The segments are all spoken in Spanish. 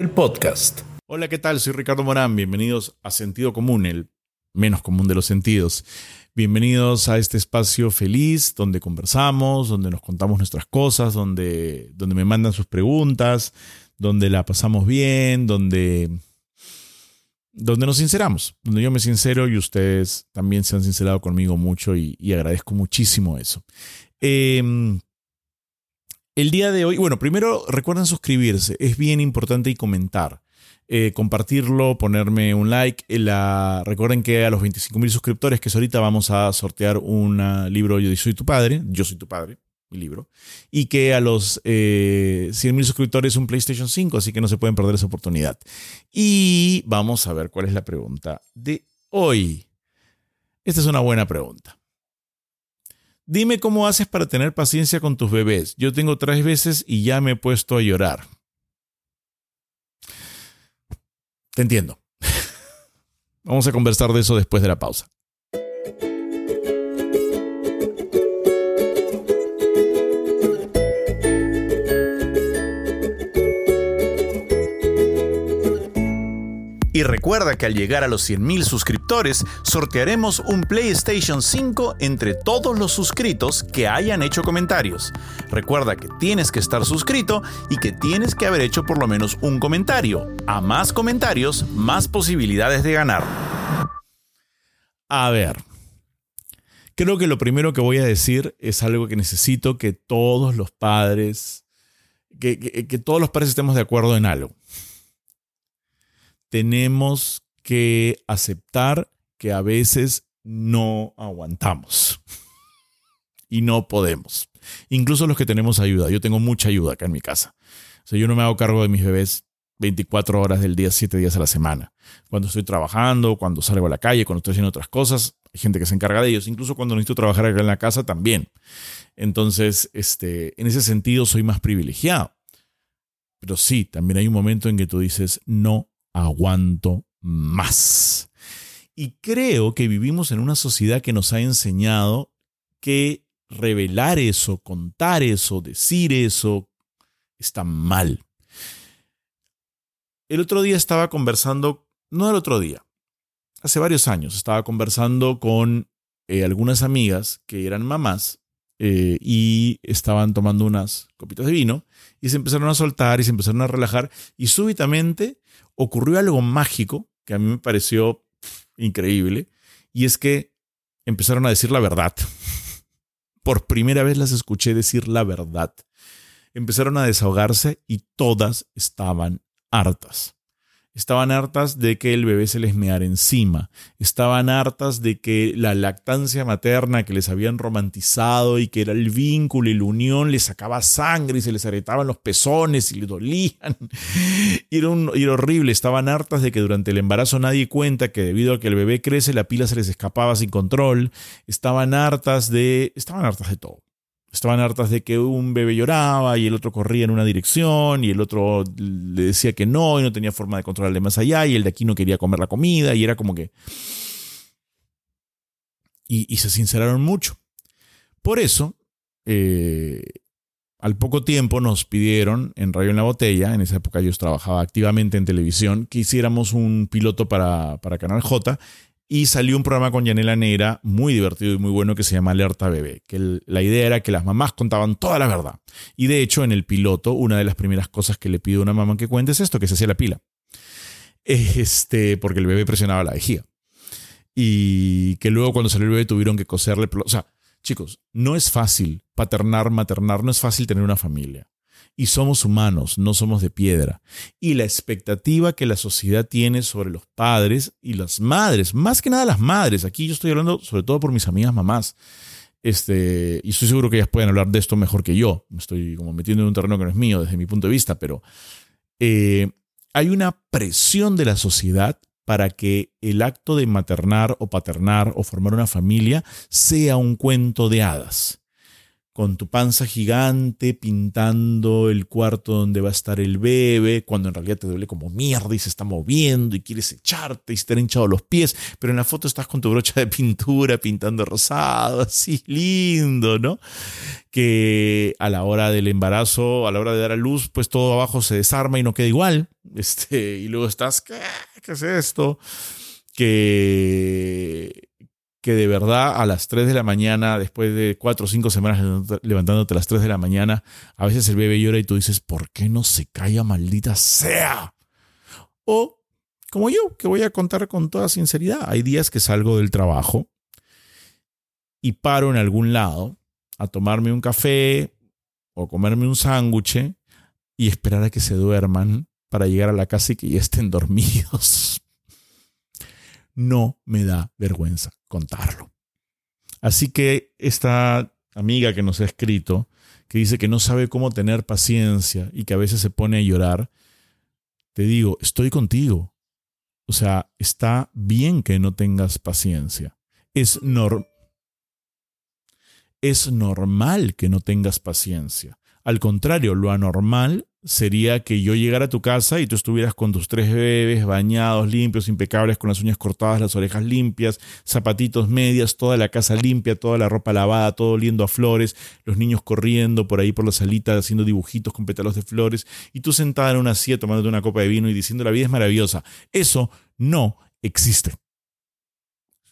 el podcast. Hola, ¿qué tal? Soy Ricardo Morán. Bienvenidos a Sentido Común, el menos común de los sentidos. Bienvenidos a este espacio feliz donde conversamos, donde nos contamos nuestras cosas, donde, donde me mandan sus preguntas, donde la pasamos bien, donde, donde nos sinceramos, donde yo me sincero y ustedes también se han sincerado conmigo mucho y, agradezco muchísimo eso. Eh, el día de hoy, bueno, primero recuerden suscribirse, es bien importante y comentar. Eh, compartirlo, ponerme un like. La, recuerden que a los 25.000 suscriptores, que es ahorita, vamos a sortear un libro Yo soy tu padre, Yo soy tu padre, mi libro. Y que a los eh, 100.000 suscriptores un PlayStation 5, así que no se pueden perder esa oportunidad. Y vamos a ver cuál es la pregunta de hoy. Esta es una buena pregunta. Dime cómo haces para tener paciencia con tus bebés. Yo tengo tres veces y ya me he puesto a llorar. Te entiendo. Vamos a conversar de eso después de la pausa. Y recuerda que al llegar a los 100.000 suscriptores, sortearemos un PlayStation 5 entre todos los suscritos que hayan hecho comentarios. Recuerda que tienes que estar suscrito y que tienes que haber hecho por lo menos un comentario. A más comentarios, más posibilidades de ganar. A ver. Creo que lo primero que voy a decir es algo que necesito que todos los padres, que, que todos los padres estemos de acuerdo en algo tenemos que aceptar que a veces no aguantamos y no podemos. Incluso los que tenemos ayuda. Yo tengo mucha ayuda acá en mi casa. O sea, yo no me hago cargo de mis bebés 24 horas del día, 7 días a la semana. Cuando estoy trabajando, cuando salgo a la calle, cuando estoy haciendo otras cosas, hay gente que se encarga de ellos. Incluso cuando necesito trabajar acá en la casa también. Entonces, este, en ese sentido soy más privilegiado. Pero sí, también hay un momento en que tú dices, no aguanto más. Y creo que vivimos en una sociedad que nos ha enseñado que revelar eso, contar eso, decir eso, está mal. El otro día estaba conversando, no el otro día, hace varios años, estaba conversando con eh, algunas amigas que eran mamás eh, y estaban tomando unas copitas de vino y se empezaron a soltar y se empezaron a relajar y súbitamente ocurrió algo mágico que a mí me pareció increíble, y es que empezaron a decir la verdad. Por primera vez las escuché decir la verdad. Empezaron a desahogarse y todas estaban hartas. Estaban hartas de que el bebé se les meara encima. Estaban hartas de que la lactancia materna que les habían romantizado y que era el vínculo y la unión les sacaba sangre y se les arretaban los pezones y le dolían. Y era horrible. Estaban hartas de que durante el embarazo nadie cuenta que debido a que el bebé crece la pila se les escapaba sin control. Estaban hartas de... Estaban hartas de todo. Estaban hartas de que un bebé lloraba y el otro corría en una dirección y el otro le decía que no y no tenía forma de controlarle más allá y el de aquí no quería comer la comida y era como que... Y, se sinceraron mucho. Por eso, eh, al poco tiempo nos pidieron en Radio en la Botella, en esa época yo trabajaba activamente en televisión, que hiciéramos un piloto para, para Canal J y salió un programa con Yanela Negra muy divertido y muy bueno que se llama Alerta Bebé, que la idea era que las mamás contaban toda la verdad. Y de hecho, en el piloto, una de las primeras cosas que le pido a una mamá que cuente es esto, que se hacía la pila. Este, porque el bebé presionaba la vejiga. Y que luego cuando salió el bebé tuvieron que coserle... O sea, chicos, no es fácil paternar, maternar, no es fácil tener una familia y somos humanos, no somos de piedra. Y la expectativa que la sociedad tiene sobre los padres y las madres, más que nada las madres, aquí yo estoy hablando sobre todo por mis amigas mamás, este, y estoy seguro que ellas pueden hablar de esto mejor que yo, me estoy como metiendo en un terreno que no es mío desde mi punto de vista, pero eh, hay una presión de la sociedad para que el acto de maternar o paternar o formar una familia sea un cuento de hadas con tu panza gigante pintando el cuarto donde va a estar el bebé, cuando en realidad te duele como mierda y se está moviendo y quieres echarte y se te han hinchado los pies, pero en la foto estás con tu brocha de pintura pintando rosado, así lindo, ¿no? Que a la hora del embarazo, a la hora de dar a luz, pues todo abajo se desarma y no queda igual, este, y luego estás, ¿qué, ¿Qué es esto? Que que de verdad a las 3 de la mañana, después de 4 o 5 semanas levantándote a las 3 de la mañana, a veces el bebé llora y tú dices, ¿por qué no se calla, maldita sea? O como yo, que voy a contar con toda sinceridad, hay días que salgo del trabajo y paro en algún lado a tomarme un café o comerme un sándwich y esperar a que se duerman para llegar a la casa y que ya estén dormidos no me da vergüenza contarlo. Así que esta amiga que nos ha escrito, que dice que no sabe cómo tener paciencia y que a veces se pone a llorar, te digo, estoy contigo. O sea, está bien que no tengas paciencia. Es, es normal que no tengas paciencia. Al contrario, lo anormal sería que yo llegara a tu casa y tú estuvieras con tus tres bebés bañados, limpios, impecables, con las uñas cortadas, las orejas limpias, zapatitos medias, toda la casa limpia, toda la ropa lavada, todo oliendo a flores, los niños corriendo por ahí por la salita haciendo dibujitos con pétalos de flores y tú sentada en una silla tomándote una copa de vino y diciendo la vida es maravillosa. Eso no existe.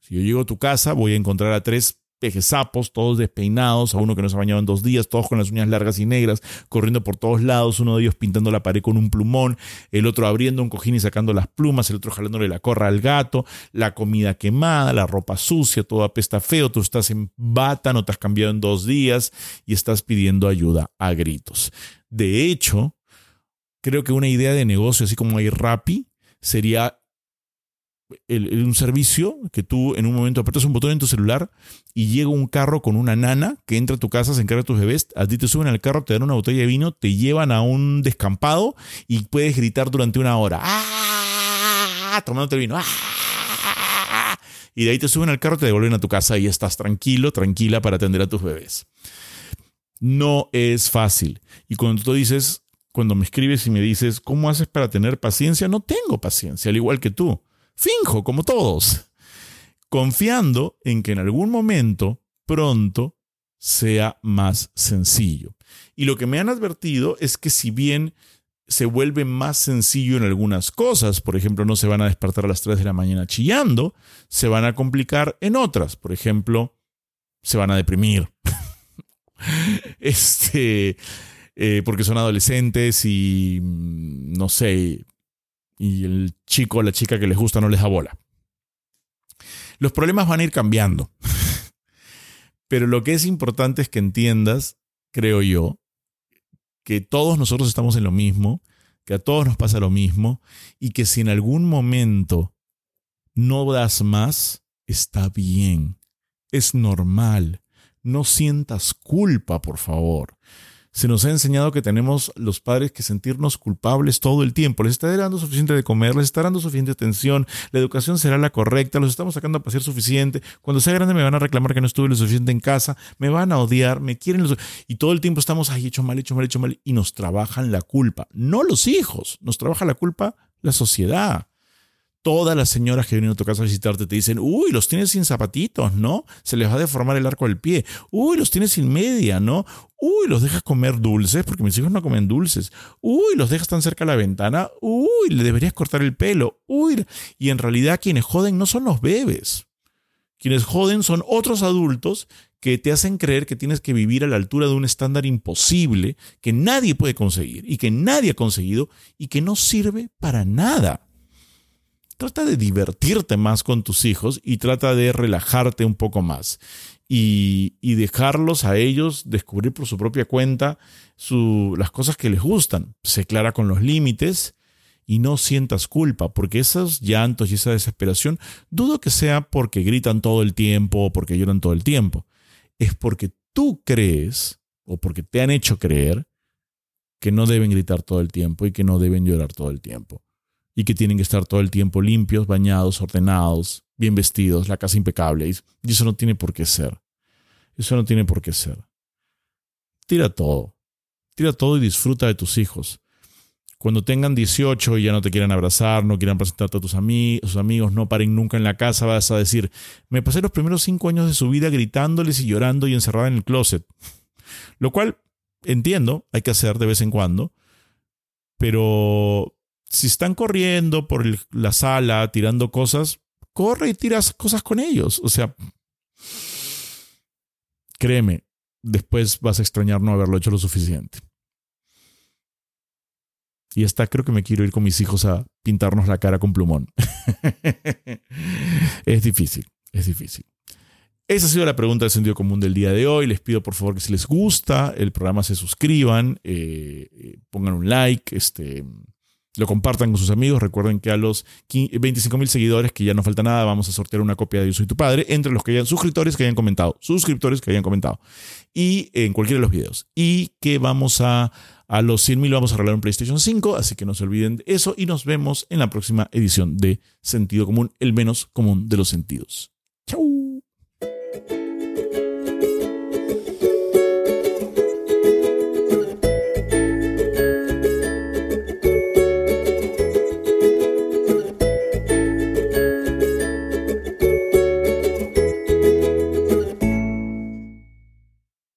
Si yo llego a tu casa voy a encontrar a tres sapos, todos despeinados, a uno que no se ha bañado en dos días, todos con las uñas largas y negras, corriendo por todos lados, uno de ellos pintando la pared con un plumón, el otro abriendo un cojín y sacando las plumas, el otro jalándole la corra al gato, la comida quemada, la ropa sucia, todo apesta feo, tú estás en bata, no te has cambiado en dos días y estás pidiendo ayuda a gritos. De hecho, creo que una idea de negocio, así como hay Rappi, sería un servicio que tú en un momento apretas un botón en tu celular y llega un carro con una nana que entra a tu casa, se encarga de tus bebés, a ti te suben al carro, te dan una botella de vino, te llevan a un descampado y puedes gritar durante una hora. ¡Ah! Tomándote el vino. ¡Ah! Y de ahí te suben al carro, te devuelven a tu casa y estás tranquilo, tranquila para atender a tus bebés. No es fácil. Y cuando tú dices, cuando me escribes y me dices, ¿cómo haces para tener paciencia? No tengo paciencia, al igual que tú. Finjo, como todos, confiando en que en algún momento, pronto, sea más sencillo. Y lo que me han advertido es que si bien se vuelve más sencillo en algunas cosas, por ejemplo, no se van a despertar a las 3 de la mañana chillando, se van a complicar en otras, por ejemplo, se van a deprimir. este, eh, porque son adolescentes y, mm, no sé, y el chico o la chica que les gusta no les da bola. Los problemas van a ir cambiando. Pero lo que es importante es que entiendas, creo yo, que todos nosotros estamos en lo mismo, que a todos nos pasa lo mismo y que si en algún momento no das más, está bien. Es normal. No sientas culpa, por favor se nos ha enseñado que tenemos los padres que sentirnos culpables todo el tiempo. Les está dando suficiente de comer, les está dando suficiente atención, la educación será la correcta, los estamos sacando a pasear suficiente. Cuando sea grande me van a reclamar que no estuve lo suficiente en casa, me van a odiar, me quieren. Y todo el tiempo estamos, ahí hecho mal, hecho mal, hecho mal. Y nos trabajan la culpa. No los hijos, nos trabaja la culpa la sociedad todas las señoras que vienen a tu casa a visitarte te dicen, uy, los tienes sin zapatitos, ¿no? Se les va a deformar el arco del pie. Uy, los tienes sin media, ¿no? Uy, los dejas comer dulces, porque mis hijos no comen dulces. Uy, los dejas tan cerca de la ventana. Uy, le deberías cortar el pelo. Uy, y en realidad quienes joden no son los bebés. Quienes joden son otros adultos que te hacen creer que tienes que vivir a la altura de un estándar imposible que nadie puede conseguir y que nadie ha conseguido y que no sirve para nada. Trata de divertirte más con tus hijos y trata de relajarte un poco más y, dejarlos a ellos descubrir por su propia cuenta las cosas que les gustan. Sé clara con los límites y no sientas culpa, porque esos llantos y esa desesperación dudo que sea porque gritan todo el tiempo o porque lloran todo el tiempo. Es porque tú crees o porque te han hecho creer que no deben gritar todo el tiempo y que no deben llorar todo el tiempo y que tienen que estar todo el tiempo limpios, bañados, ordenados, bien vestidos, la casa impecable. Y eso no tiene por qué ser. Eso no tiene por qué ser. tira todo. Tira todo y disfruta de tus hijos. Cuando tengan 18 y ya no te quieran abrazar, no quieran presentarte a tus amigos, amigos, no paren nunca en la casa, vas a decir, me pasé los primeros cinco años de su vida gritándoles y llorando y encerrada en el closet. Lo cual entiendo, hay que hacer de vez en cuando, pero si están corriendo por la sala tirando cosas, corre y tiras cosas con ellos. O sea, créeme, después vas a extrañar no haberlo hecho lo suficiente. Y está, creo que me quiero ir con mis hijos a pintarnos la cara con plumón. es difícil, es difícil. Esa ha sido la pregunta del sentido común del día de hoy. Les pido por favor que si les gusta el programa se suscriban, eh, eh, pongan un like, este, lo compartan con sus amigos. Recuerden que a los 25 mil seguidores, que ya no falta nada, vamos a sortear una copia de Yo Soy Tu Padre entre los que hayan suscriptores que hayan comentado, suscriptores que hayan comentado, y en cualquiera de los videos. Y que vamos a, a los 100 mil vamos a regalar un PlayStation 5, así que no se olviden de eso y nos vemos en la próxima edición de Sentido Común, el menos común de los sentidos.